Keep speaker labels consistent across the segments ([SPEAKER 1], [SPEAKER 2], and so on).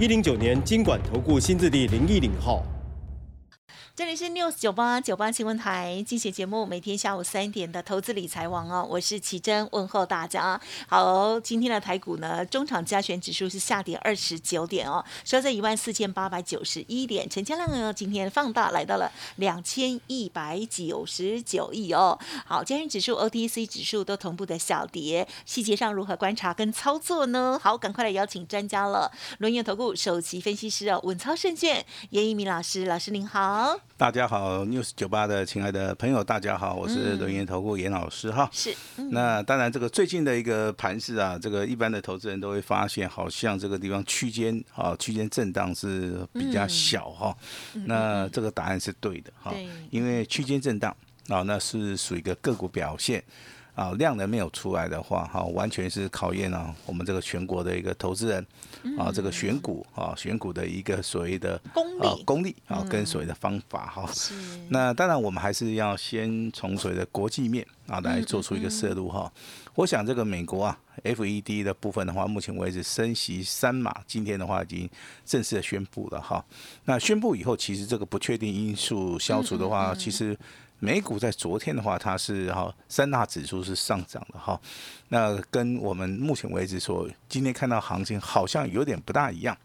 [SPEAKER 1] 一零九年经管投顾新字第零一零号。
[SPEAKER 2] 这里是 News 九八九八新闻台，精选节目，每天下午三点的投资理财网哦，我是奇珍，问候大家。好，今天的台股呢，中场加权指数是下跌二十九点哦，收在一万四千八百九十一点，成交量呢今天放大来到了两千一百九十九亿哦。好，加权指数、OTC 指数都同步的小跌，细节上如何观察跟操作呢？好，赶快来邀请专家了，轮研投顾首席分析师哦，稳操胜券，严一鸣老师，老师您好。
[SPEAKER 3] 大家好，news 九八的亲爱的朋友，大家好，我是轮研投顾严老师哈。
[SPEAKER 2] 是，
[SPEAKER 3] 那当然这个最近的一个盘势啊，这个一般的投资人都会发现，好像这个地方区间啊，区间震荡是比较小哈。那这个答案是对的哈，因为区间震荡啊，那是属于一个个股表现。啊，量能没有出来的话，哈，完全是考验了我们这个全国的一个投资人啊，这个选股啊，选股的一个所谓的
[SPEAKER 2] 功力，
[SPEAKER 3] 功力啊，跟所谓的方法哈。那当然，我们还是要先从所谓的国际面啊来做出一个摄入哈。我想这个美国啊，FED 的部分的话，目前为止升息三码，今天的话已经正式的宣布了哈。那宣布以后，其实这个不确定因素消除的话，其实。美股在昨天的话，它是哈三大指数是上涨的哈，那跟我们目前为止说今天看到行情好像有点不大一样。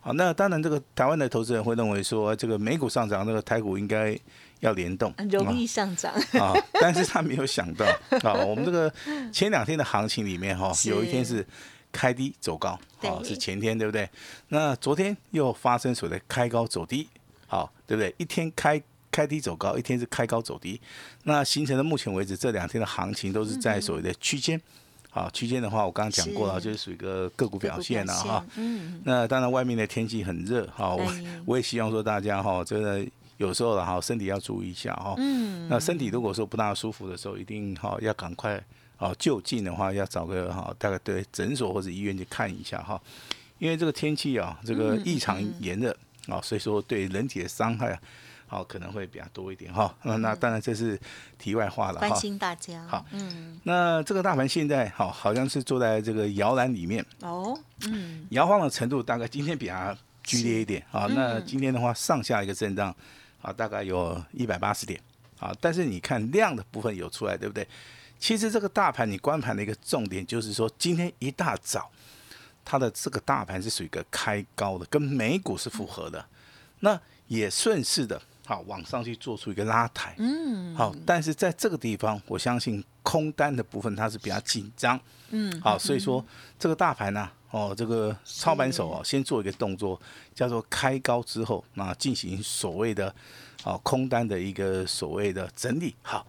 [SPEAKER 3] 好，那当然这个台湾的投资人会认为说，这个美股上涨，那个台股应该要联动，
[SPEAKER 2] 容易上涨
[SPEAKER 3] 啊。但是他没有想到啊，我们这个前两天的行情里面哈，有一天是开低走高，好是前天对不对？那昨天又发生所谓的开高走低，好对不对？一天开。开低走高，一天是开高走低，那形成的目前为止这两天的行情都是在所谓的区间，好区间的话，我刚刚讲过了，就是属于一个个股表现了哈。嗯。那当然外面的天气很热哈，我我也希望说大家哈，真的有时候了哈，身体要注意一下哈。嗯。那身体如果说不大舒服的时候，一定哈要赶快哦就近的话要找个哈大概对诊所或者医院去看一下哈，因为这个天气啊，这个异常炎热啊，所以说对人体的伤害。好，可能会比较多一点哈。那那当然这是题外话了
[SPEAKER 2] 哈。关心大家。
[SPEAKER 3] 好，嗯。那这个大盘现在好，好像是坐在这个摇篮里面。哦。嗯。摇晃的程度大概今天比较剧烈一点啊。那今天的话，上下一个震荡啊，大概有一百八十点啊。但是你看量的部分有出来，对不对？其实这个大盘你观盘的一个重点就是说，今天一大早它的这个大盘是属于一个开高的，跟美股是符合的。那也顺势的。好，往上去做出一个拉抬，嗯，好，但是在这个地方，我相信空单的部分它是比较紧张，嗯，好，所以说这个大盘呢，哦，这个操盘手哦，先做一个动作，叫做开高之后，那进行所谓的，哦，空单的一个所谓的整理，好。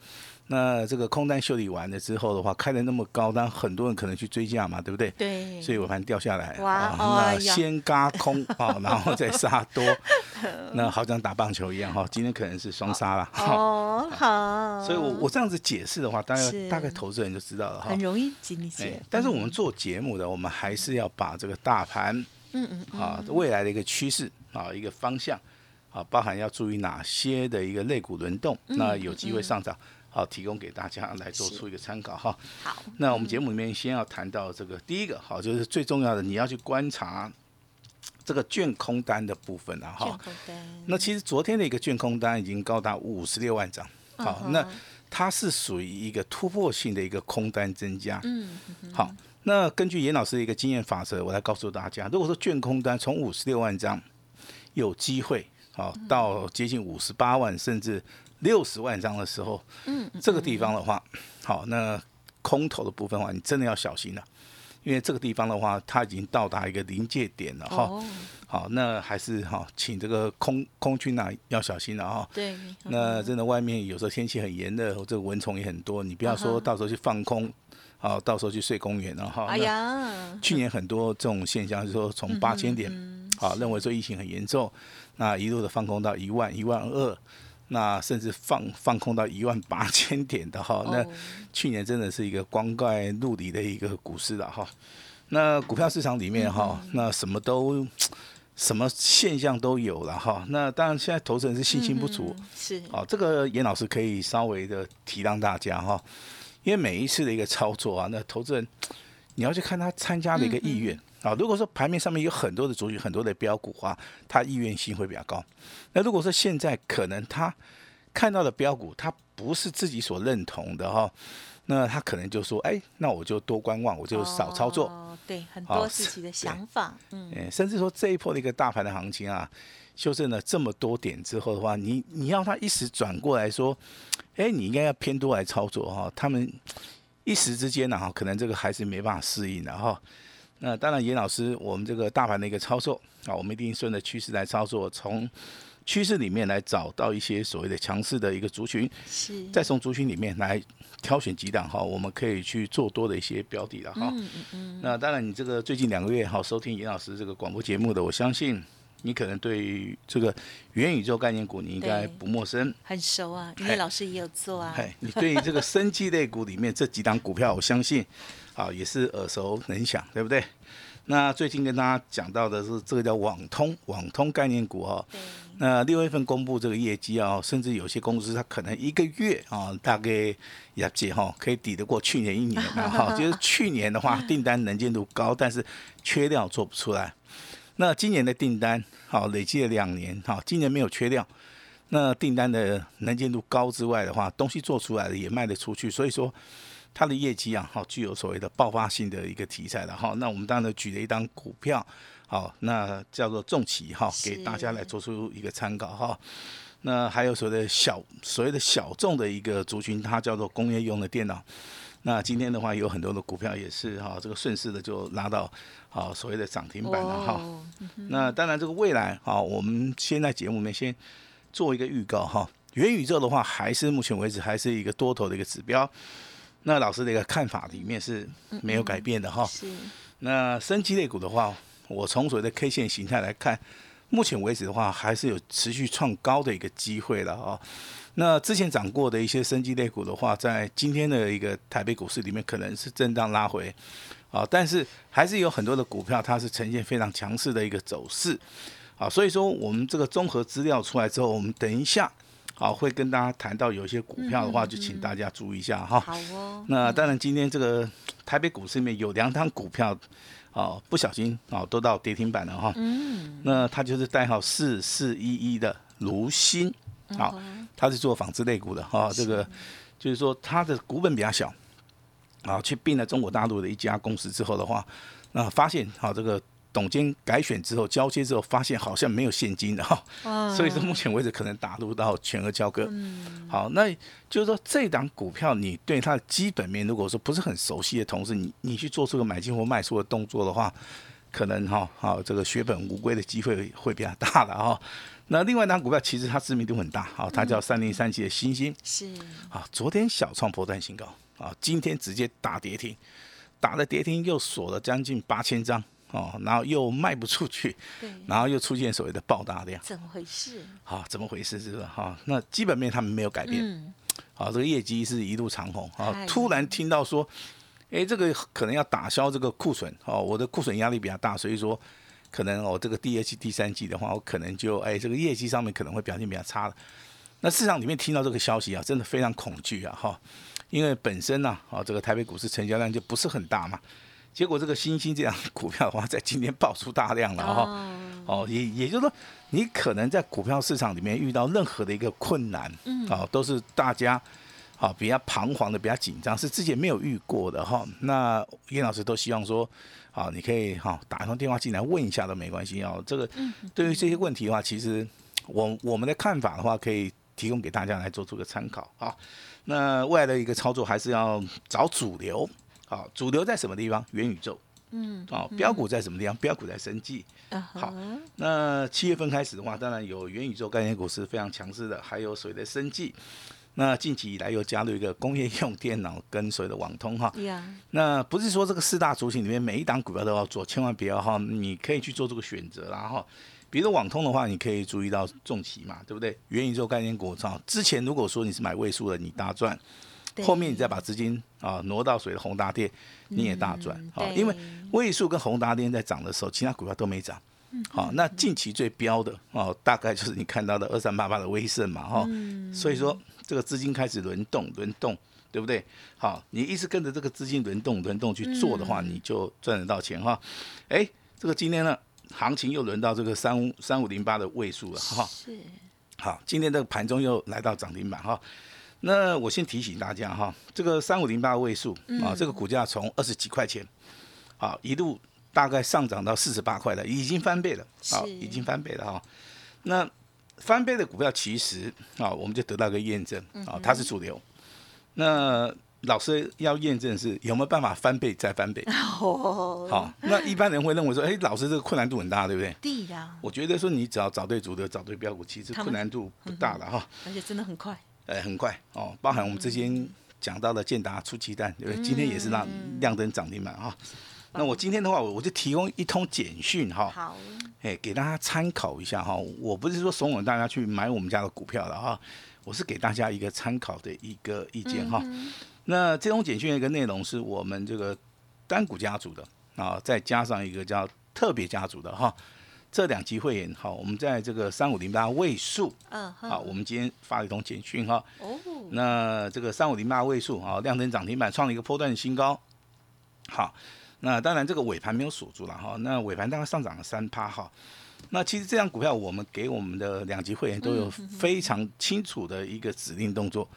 [SPEAKER 3] 那这个空单修理完了之后的话，开的那么高，但很多人可能去追价嘛，对不对？
[SPEAKER 2] 对。
[SPEAKER 3] 所以尾盘掉下来，哇，那先嘎空啊，然后再杀多，那好像打棒球一样哈，今天可能是双杀了。
[SPEAKER 2] 哦，好。
[SPEAKER 3] 所以我我这样子解释的话，大概大概投资人就知道了哈。
[SPEAKER 2] 很容易理解。
[SPEAKER 3] 但是我们做节目的，我们还是要把这个大盘，嗯嗯，啊，未来的一个趋势啊，一个方向啊，包含要注意哪些的一个肋骨轮动，那有机会上涨。好，提供给大家来做出一个参考哈。
[SPEAKER 2] 好，
[SPEAKER 3] 那我们节目里面先要谈到这个第一个，好，就是最重要的，你要去观察这个卷空单的部分了哈。那其实昨天的一个卷空单已经高达五十六万张。好，那它是属于一个突破性的一个空单增加。嗯。好，那根据严老师的一个经验法则，我来告诉大家，如果说卷空单从五十六万张有机会，好到接近五十八万，甚至。六十万张的时候，嗯，这个地方的话，好，那空头的部分的话，你真的要小心了，因为这个地方的话，它已经到达一个临界点了哈。好，那还是哈，请这个空空军啊要小心了哈。
[SPEAKER 2] 对。
[SPEAKER 3] 那真的外面有时候天气很炎热，这个蚊虫也很多，你不要说到时候去放空，好，到时候去睡公园了哈。哎呀。去年很多这种现象，是说从八千点。啊，认为说疫情很严重，那一路的放空到一万、一万二，那甚至放放空到一万八千点的哈，那去年真的是一个光怪陆离的一个股市了哈。那股票市场里面哈，那什么都什么现象都有了哈。那当然现在投资人是信心不足，
[SPEAKER 2] 是。
[SPEAKER 3] 哦，这个严老师可以稍微的提让大家哈，因为每一次的一个操作啊，那投资人你要去看他参加的一个意愿啊。如果说盘面上面有很多的主语、很多的标股啊，他意愿性会比较高。那如果说现在可能他看到的标股，他不是自己所认同的哈。那他可能就说：“哎，那我就多观望，我就少操作。”
[SPEAKER 2] 对，很多自己的想法，
[SPEAKER 3] 嗯，甚至说这一波的一个大盘的行情啊，修正了这么多点之后的话，你你要他一时转过来说：“哎，你应该要偏多来操作哈。”他们一时之间呢，哈，可能这个还是没办法适应的哈。那当然，严老师，我们这个大盘的一个操作啊，我们一定顺着趋势来操作，从。趋势里面来找到一些所谓的强势的一个族群，
[SPEAKER 2] 是
[SPEAKER 3] 再从族群里面来挑选几档哈，我们可以去做多的一些标的了哈。嗯嗯嗯。那当然，你这个最近两个月哈收听严老师这个广播节目的，我相信你可能对这个元宇宙概念股你应该不陌生，
[SPEAKER 2] 很熟啊，因为老师也有做啊。
[SPEAKER 3] 哎，你对这个生技类股里面这几档股票，我相信啊也是耳熟能详，对不对？那最近跟大家讲到的是这个叫网通，网通概念股哈。那六月份公布这个业绩啊，甚至有些公司它可能一个月啊，大概业绩哈可以抵得过去年一年的哈。就是去年的话，订单能见度高，但是缺料做不出来。那今年的订单好累计了两年哈，今年没有缺料，那订单的能见度高之外的话，东西做出来的也卖得出去，所以说。它的业绩啊，好具有所谓的爆发性的一个题材的哈。那我们当然举了一张股票，好，那叫做重企哈，给大家来做出一个参考哈。那还有所谓的小所谓的小众的一个族群，它叫做工业用的电脑。那今天的话，有很多的股票也是哈，这个顺势的就拉到好所谓的涨停板了哈。那当然这个未来啊，我们先在节目里面先做一个预告哈。元宇宙的话，还是目前为止还是一个多头的一个指标。那老师的一个看法里面是没有改变的哈。
[SPEAKER 2] 是。
[SPEAKER 3] 那升级类股的话，我从所谓的 K 线形态来看，目前为止的话，还是有持续创高的一个机会了啊。那之前涨过的一些升级类股的话，在今天的一个台北股市里面，可能是震荡拉回啊，但是还是有很多的股票，它是呈现非常强势的一个走势啊。所以说，我们这个综合资料出来之后，我们等一下。啊，会跟大家谈到有一些股票的话，就请大家注意一下哈。
[SPEAKER 2] 好哦。
[SPEAKER 3] 那当然，今天这个台北股市里面有两档股票，啊，不小心啊，都到跌停板了哈。嗯。那它就是代号四四一一的卢鑫，好，他是做纺织类股的哈。这个就是说他的股本比较小，啊，去并了中国大陆的一家公司之后的话，那发现好这个。董监改选之后交接之后，发现好像没有现金的哈，所以说目前为止可能打入到全额交割。好，那就是说这档股票你对它的基本面如果说不是很熟悉的同时，你你去做出个买进或卖出的动作的话，可能哈好这个血本无归的机会会比较大了哈。那另外一张股票其实它知名度很大，好，它叫三零三七的星星，
[SPEAKER 2] 是
[SPEAKER 3] 啊，昨天小创破断新高啊，今天直接打跌停，打了跌停又锁了将近八千张。哦，然后又卖不出去，
[SPEAKER 2] 对，
[SPEAKER 3] 然后又出现所谓的爆大量，
[SPEAKER 2] 怎么回事？
[SPEAKER 3] 好，怎么回事？是不是？哈，那基本面他们没有改变，好，这个业绩是一路长虹，啊，突然听到说，哎，这个可能要打消这个库存，哦，我的库存压力比较大，所以说可能我这个第二季、第三季的话，我可能就哎，这个业绩上面可能会表现比较差了。那市场里面听到这个消息啊，真的非常恐惧啊，哈，因为本身呢，啊，这个台北股市成交量就不是很大嘛。结果这个新兴这样股票的话，在今天爆出大量了哈，哦，也也就是说，你可能在股票市场里面遇到任何的一个困难，嗯，啊，都是大家好比较彷徨的、比较紧张，是之前没有遇过的哈。那叶老师都希望说，好，你可以哈打一通电话进来问一下都没关系哦。这个对于这些问题的话，其实我我们的看法的话，可以提供给大家来做出个参考啊。那未来的一个操作还是要找主流。好，主流在什么地方？元宇宙。嗯。哦，标股在什么地方？标股在生技。好，那七月份开始的话，当然有元宇宙概念股是非常强势的，还有所谓的生技。那近期以来又加入一个工业用电脑跟所谓的网通哈。那不是说这个四大族群里面每一档股票都要做，千万不要哈，你可以去做这个选择然后。比如网通的话，你可以注意到重企嘛，对不对？元宇宙概念股，操，之前如果说你是买位数的，你大赚。后面你再把资金啊挪到水的宏达电，你也大赚啊！因为位数跟宏达电在涨的时候，其他股票都没涨。好，那近期最标的哦，大概就是你看到的二三八八的威盛嘛，哈。所以说这个资金开始轮动，轮动，对不对？好，你一直跟着这个资金轮动，轮动去做的话，你就赚得到钱哈。哎，这个今天呢，行情又轮到这个三五三五零八的位数了哈。是。好，今天这个盘中又来到涨停板哈。那我先提醒大家哈，这个三五零八位数啊，这个股价从二十几块钱，好一路大概上涨到四十八块了，已经翻倍了，好，已经翻倍了哈。那翻倍的股票其实啊，我们就得到一个验证啊，它是主流。那老师要验证是有没有办法翻倍再翻倍？好，那一般人会认为说，哎，老师这个困难度很大，对不对？
[SPEAKER 2] 对呀。
[SPEAKER 3] 我觉得说你只要找对主流，找对标股，其实困难度不大了哈。
[SPEAKER 2] 而且真的很快。
[SPEAKER 3] 哎，很快哦，包含我们之前讲到的建达出鸡蛋，对不对？今天也是让亮灯涨停板哈。那我今天的话，我我就提供一通简讯哈，
[SPEAKER 2] 好，
[SPEAKER 3] 哎，给大家参考一下哈。我不是说怂恿大家去买我们家的股票的哈，我是给大家一个参考的一个意见哈。那这通简讯的一个内容是我们这个单股家族的啊，再加上一个叫特别家族的哈。这两期会员好，我们在这个三五零八位数，嗯，好，我们今天发了一通简讯哈，哦，那这个三五零八位数啊，量增涨停板创了一个波段新高，好，那当然这个尾盘没有锁住了哈，那尾盘大概上涨了三趴哈，那其实这张股票我们给我们的两级会员都有非常清楚的一个指令动作，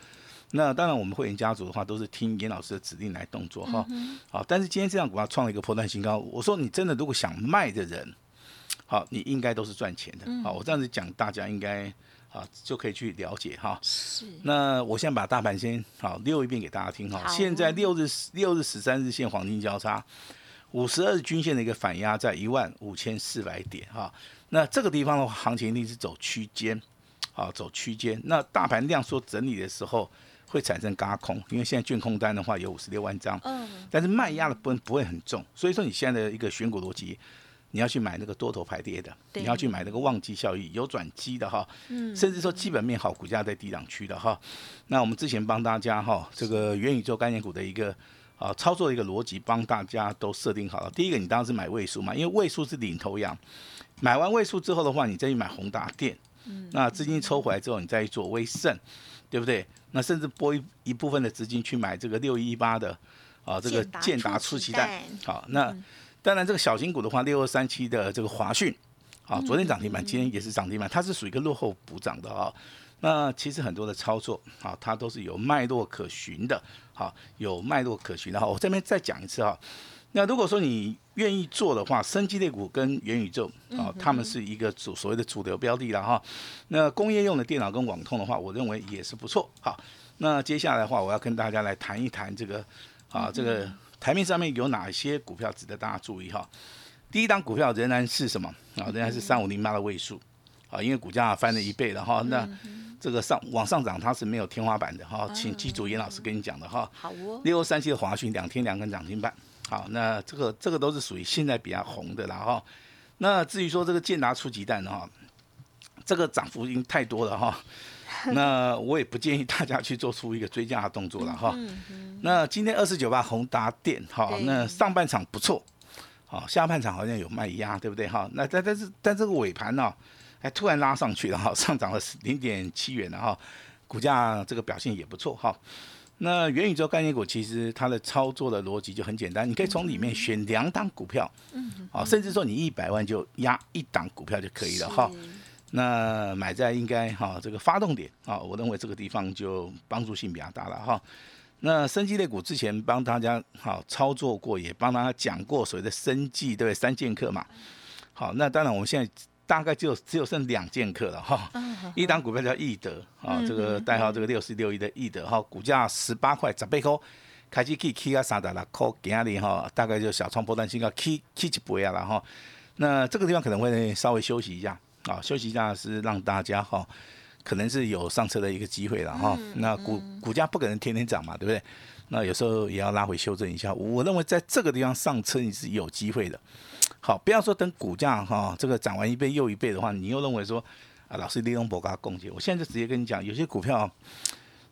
[SPEAKER 3] 那当然我们会员家族的话都是听严老师的指令来动作哈，好，但是今天这张股票创了一个破段新高，我说你真的如果想卖的人。好，你应该都是赚钱的。好，我这样子讲，大家应该啊就可以去了解哈。是。那我先把大盘先好溜一遍给大家听哈。现在六日六日十三日线黄金交叉，五十二日均线的一个反压在一万五千四百点哈。那这个地方的话，行情一定是走区间，啊，走区间。那大盘量缩整理的时候会产生嘎空，因为现在券空单的话有五十六万张，嗯，但是卖压的不不会很重，所以说你现在的一个选股逻辑。你要去买那个多头排跌的，你要去买那个旺季效益有转机的哈，嗯，甚至说基本面好，股价在低档区的哈。那我们之前帮大家哈，这个元宇宙概念股的一个啊操作的一个逻辑，帮大家都设定好了。第一个，你当然是买位数嘛，因为位数是领头羊。买完位数之后的话，你再去买宏达电，嗯，那资金抽回来之后，你再去做微盛，对不对？那甚至拨一一部分的资金去买这个六一八的啊，这个建达出奇蛋，好，那。当然，这个小型股的话，六二三七的这个华讯，啊，昨天涨停板，今天也是涨停板，它是属于一个落后补涨的啊。那其实很多的操作啊，它都是有脉络可循的，好，有脉络可循的哈。我这边再讲一次哈。那如果说你愿意做的话，生机类股跟元宇宙啊，他们是一个主所谓的主流标的了哈。那工业用的电脑跟网通的话，我认为也是不错。好，那接下来的话，我要跟大家来谈一谈这个啊，这个。台面上面有哪些股票值得大家注意哈？第一档股票仍然是什么啊？仍然是三五零八的位数啊，因为股价翻了一倍了哈。那这个上往上涨它是没有天花板的哈，请记住严老师跟你讲的哈。
[SPEAKER 2] 好哦。
[SPEAKER 3] 六二三七的华讯两天两根涨停板，好，那这个这个都是属于现在比较红的了哈。那至于说这个建达出鸡蛋哈，这个涨幅已经太多了哈。那我也不建议大家去做出一个追加的动作了哈。那今天二四九八宏达电哈，那上半场不错，好，下半场好像有卖压，对不对哈？那但但是但这个尾盘呢，还突然拉上去了哈，上涨了零点七元了哈，股价这个表现也不错哈。那元宇宙概念股其实它的操作的逻辑就很简单，你可以从里面选两档股票，嗯，好，甚至说你一百万就压一档股票就可以了哈。那买在应该哈这个发动点啊，我认为这个地方就帮助性比较大了哈。那生技类股之前帮大家好操作过，也帮大家讲过所谓的生技对不对？三剑客嘛。好，那当然我们现在大概就只有剩两剑客了哈。一档股票叫易德啊，这个代号这个六四六一的易德哈，股价十八块十倍高，开机可以 K 啊三十六块，今日哈大概就小创波段新高，K K 一倍啊了哈。那这个地方可能会稍微休息一下。啊，休息一下是让大家哈可能是有上车的一个机会了哈。那股股价不可能天天涨嘛，对不对？那有时候也要拉回修正一下。我认为在这个地方上车你是有机会的。好，不要说等股价哈这个涨完一倍又一倍的话，你又认为说啊老师利用博嘎供给。我现在就直接跟你讲，有些股票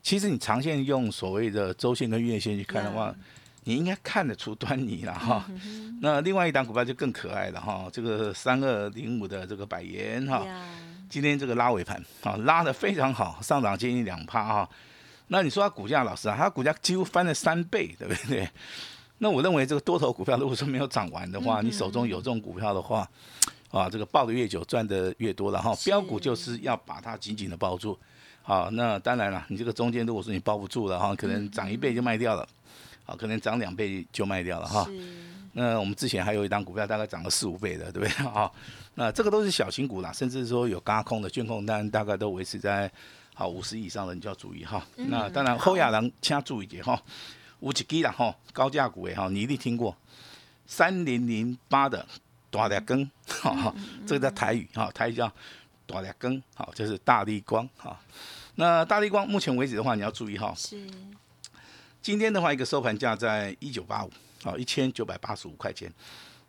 [SPEAKER 3] 其实你长线用所谓的周线跟月线去看的话，你应该看得出端倪了哈。那另外一档股票就更可爱了哈，这个三二零五的这个百元哈。今天这个拉尾盘啊，拉的非常好，上涨接近两趴哈。那你说它股价，老师啊，它股价几乎翻了三倍，对不对？那我认为这个多头股票如果说没有涨完的话，你手中有这种股票的话，啊，这个抱的越久赚的越多了哈。标股就是要把它紧紧的抱住，好，那当然了，你这个中间如果说你抱不住了哈，可能涨一倍就卖掉了，好，可能涨两倍就卖掉了哈。那我们之前还有一档股票，大概涨了四五倍的，对不对 啊？那这个都是小型股啦，甚至说有嘎空的券控单，大概都维持在好五十以上的，你就要注意哈。那当然后亚郎请注意点哈，五几 G 啦哈，高价股哎哈，你一定听过三零零八的大力根，哈，这个叫台语哈，台语叫大力根，好，就是大力光哈。那大力光目前为止的话，你要注意哈，是今天的话，一个收盘价在一九八五。好，一千九百八十五块钱，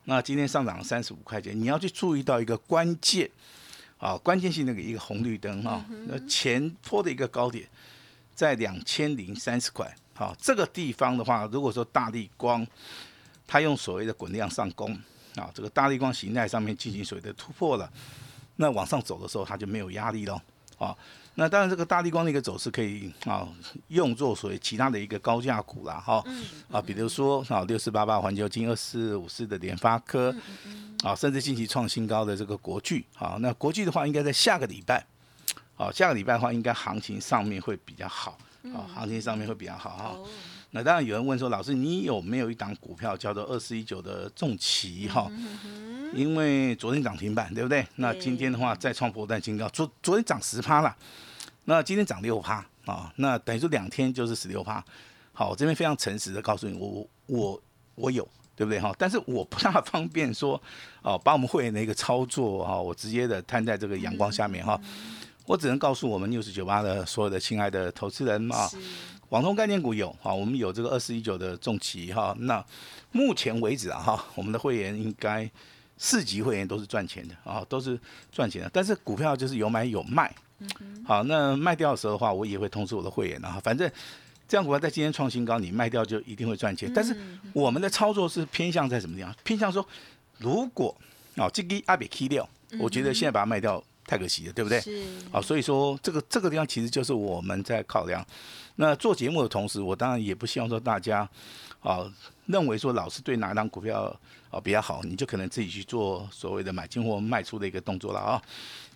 [SPEAKER 3] 那今天上涨了三十五块钱。你要去注意到一个关键，啊，关键性的一个红绿灯哈，那前坡的一个高点在两千零三十块。好，这个地方的话，如果说大力光它用所谓的滚量上攻，啊，这个大力光形态上面进行所谓的突破了，那往上走的时候它就没有压力了，啊。那当然，这个大地光的一个走势可以啊用作所谓其他的一个高价股啦，哈，啊，比如说啊六四八八环球金、二四五四的联发科，啊，甚至近期创新高的这个国巨，啊，那国巨的话应该在下个礼拜，啊，下个礼拜的话应该行情上面会比较好，啊，行情上面会比较好哈。那当然有人问说，老师你有没有一档股票叫做二四一九的重旗哈？因为昨天涨停板，对不对？那今天的话再创波段新高，昨昨天涨十趴了，那今天涨六趴啊，那等于说两天就是十六趴。好，我这边非常诚实的告诉你，我我我有，对不对哈？但是我不大方便说哦，把我们会员的一个操作哈，我直接的摊在这个阳光下面哈。我只能告诉我们六十九八的所有的亲爱的投资人啊，网通概念股有啊，我们有这个二四一九的重旗哈。那目前为止啊哈，我们的会员应该。四级会员都是赚钱的啊，都是赚钱的。但是股票就是有买有卖，好，那卖掉的时候的话，我也会通知我的会员啊。反正这样股票在今天创新高，你卖掉就一定会赚钱。但是我们的操作是偏向在什么地方？偏向说，如果哦这个阿比 K 掉，我觉得现在把它卖掉太可惜了，对不对？是。啊，所以说这个这个地方其实就是我们在考量。那做节目的同时，我当然也不希望说大家啊认为说老师对哪档股票。哦，比较好，你就可能自己去做所谓的买进或卖出的一个动作了啊。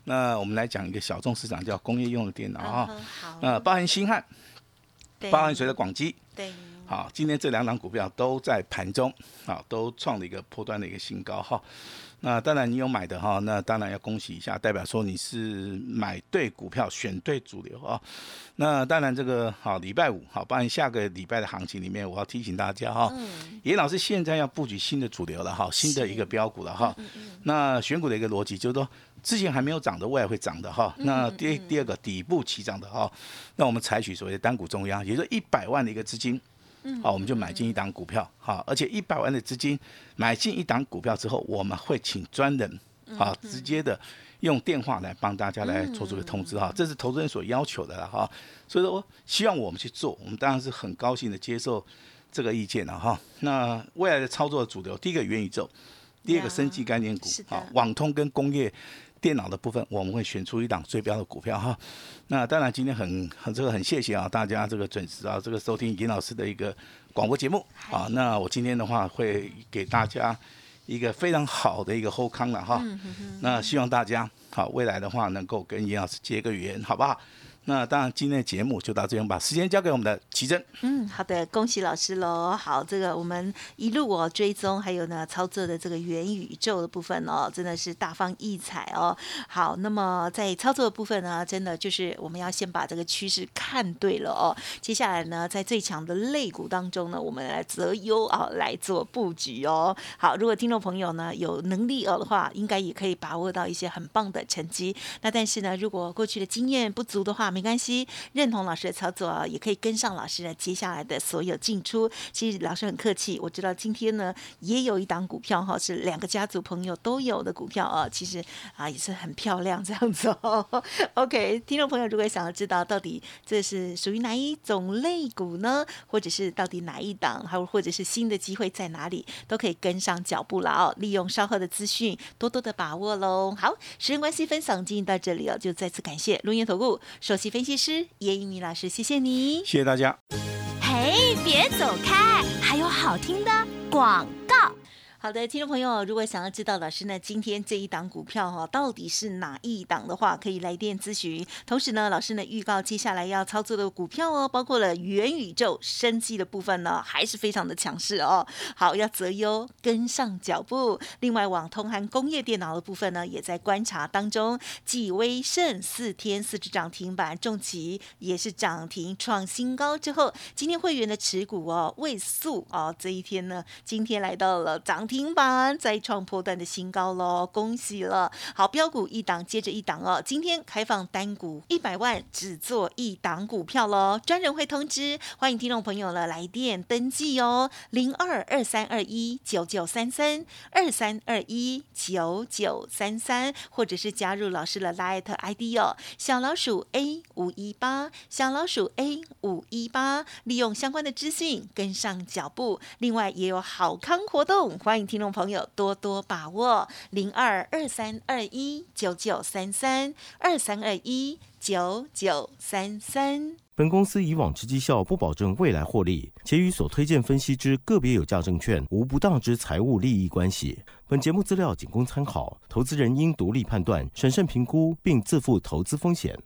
[SPEAKER 3] 那我们来讲一个小众市场，叫工业用的电脑啊。好。呃，包含新汉，包含谁的广基。对。好，今天这两档股票都在盘中啊，都创了一个破端的一个新高哈。那当然你有买的哈，那当然要恭喜一下，代表说你是买对股票，选对主流啊。那当然这个好礼拜五好，不然下个礼拜的行情里面，我要提醒大家哈，严老师现在要布局新的主流了哈，新的一个标股了哈。那选股的一个逻辑就是说，之前还没有涨的未来会涨的哈。那第第二个底部起涨的哈，那我们采取所谓的单股中央，也就是一百万的一个资金。好，我们就买进一档股票，好，而且一百万的资金买进一档股票之后，我们会请专人，好，直接的用电话来帮大家来做出个通知哈，这是投资人所要求的了哈，所以说希望我们去做，我们当然是很高兴的接受这个意见了哈。那未来的操作主流，第一个元宇宙，第二个生技概念股，好，网通跟工业。电脑的部分，我们会选出一档最标的股票哈。那当然，今天很很这个很谢谢啊，大家这个准时啊，这个收听尹老师的一个广播节目啊。那我今天的话会给大家一个非常好的一个后康了哈。那希望大家好未来的话能够跟尹老师结个缘，好不好？那当然，今天的节目就到这边，把时间交给我们的奇珍，
[SPEAKER 2] 嗯，好的，恭喜老师喽。好，这个我们一路哦追踪，还有呢操作的这个元宇宙的部分哦，真的是大放异彩哦。好，那么在操作的部分呢，真的就是我们要先把这个趋势看对了哦。接下来呢，在最强的类股当中呢，我们来择优啊来做布局哦。好，如果听众朋友呢有能力哦的话，应该也可以把握到一些很棒的成绩。那但是呢，如果过去的经验不足的话，没关系，认同老师的操作啊，也可以跟上老。老师呢，接下来的所有进出，其实老师很客气。我知道今天呢，也有一档股票哈，是两个家族朋友都有的股票啊，其实啊也是很漂亮这样子哦。OK，听众朋友如果想要知道到底这是属于哪一种类股呢，或者是到底哪一档，还或者是新的机会在哪里，都可以跟上脚步了哦。利用稍后的资讯，多多的把握喽。好，时间关系，分享进行到这里哦，就再次感谢龙岩投顾首席分析师叶一鸣老师，谢谢你，
[SPEAKER 3] 谢谢大家。
[SPEAKER 4] 嘿，别走开！还有好听的广告。
[SPEAKER 2] 好的，听众朋友，如果想要知道老师呢今天这一档股票哈到底是哪一档的话，可以来电咨询。同时呢，老师呢预告接下来要操作的股票哦，包括了元宇宙、生机的部分呢，还是非常的强势哦。好，要择优跟上脚步。另外，网通和工业电脑的部分呢，也在观察当中。继威盛四天四只涨停板，重企也是涨停创新高之后，今天会员的持股哦未速哦这一天呢，今天来到了涨停。停板再创破断的新高喽，恭喜了！好标股一档接着一档哦，今天开放单股一百万只做一档股票喽，专人会通知，欢迎听众朋友呢来电登记哦，零二二三二一九九三三二三二一九九三三，或者是加入老师的 Light ID 哦，小老鼠 A 五一八，小老鼠 A 五一八，利用相关的资讯跟上脚步，另外也有好康活动，欢迎迎。听众朋友多多把握零二二三二一九九三三二三二一九九三三。
[SPEAKER 1] 本公司以往之绩效不保证未来获利，且与所推荐分析之个别有价证券无不当之财务利益关系。本节目资料仅供参考，投资人应独立判断、审慎评估，并自负投资风险。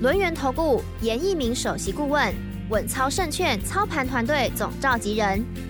[SPEAKER 4] 轮源投顾严一鸣首席顾问，稳操胜券操盘团队总召集人。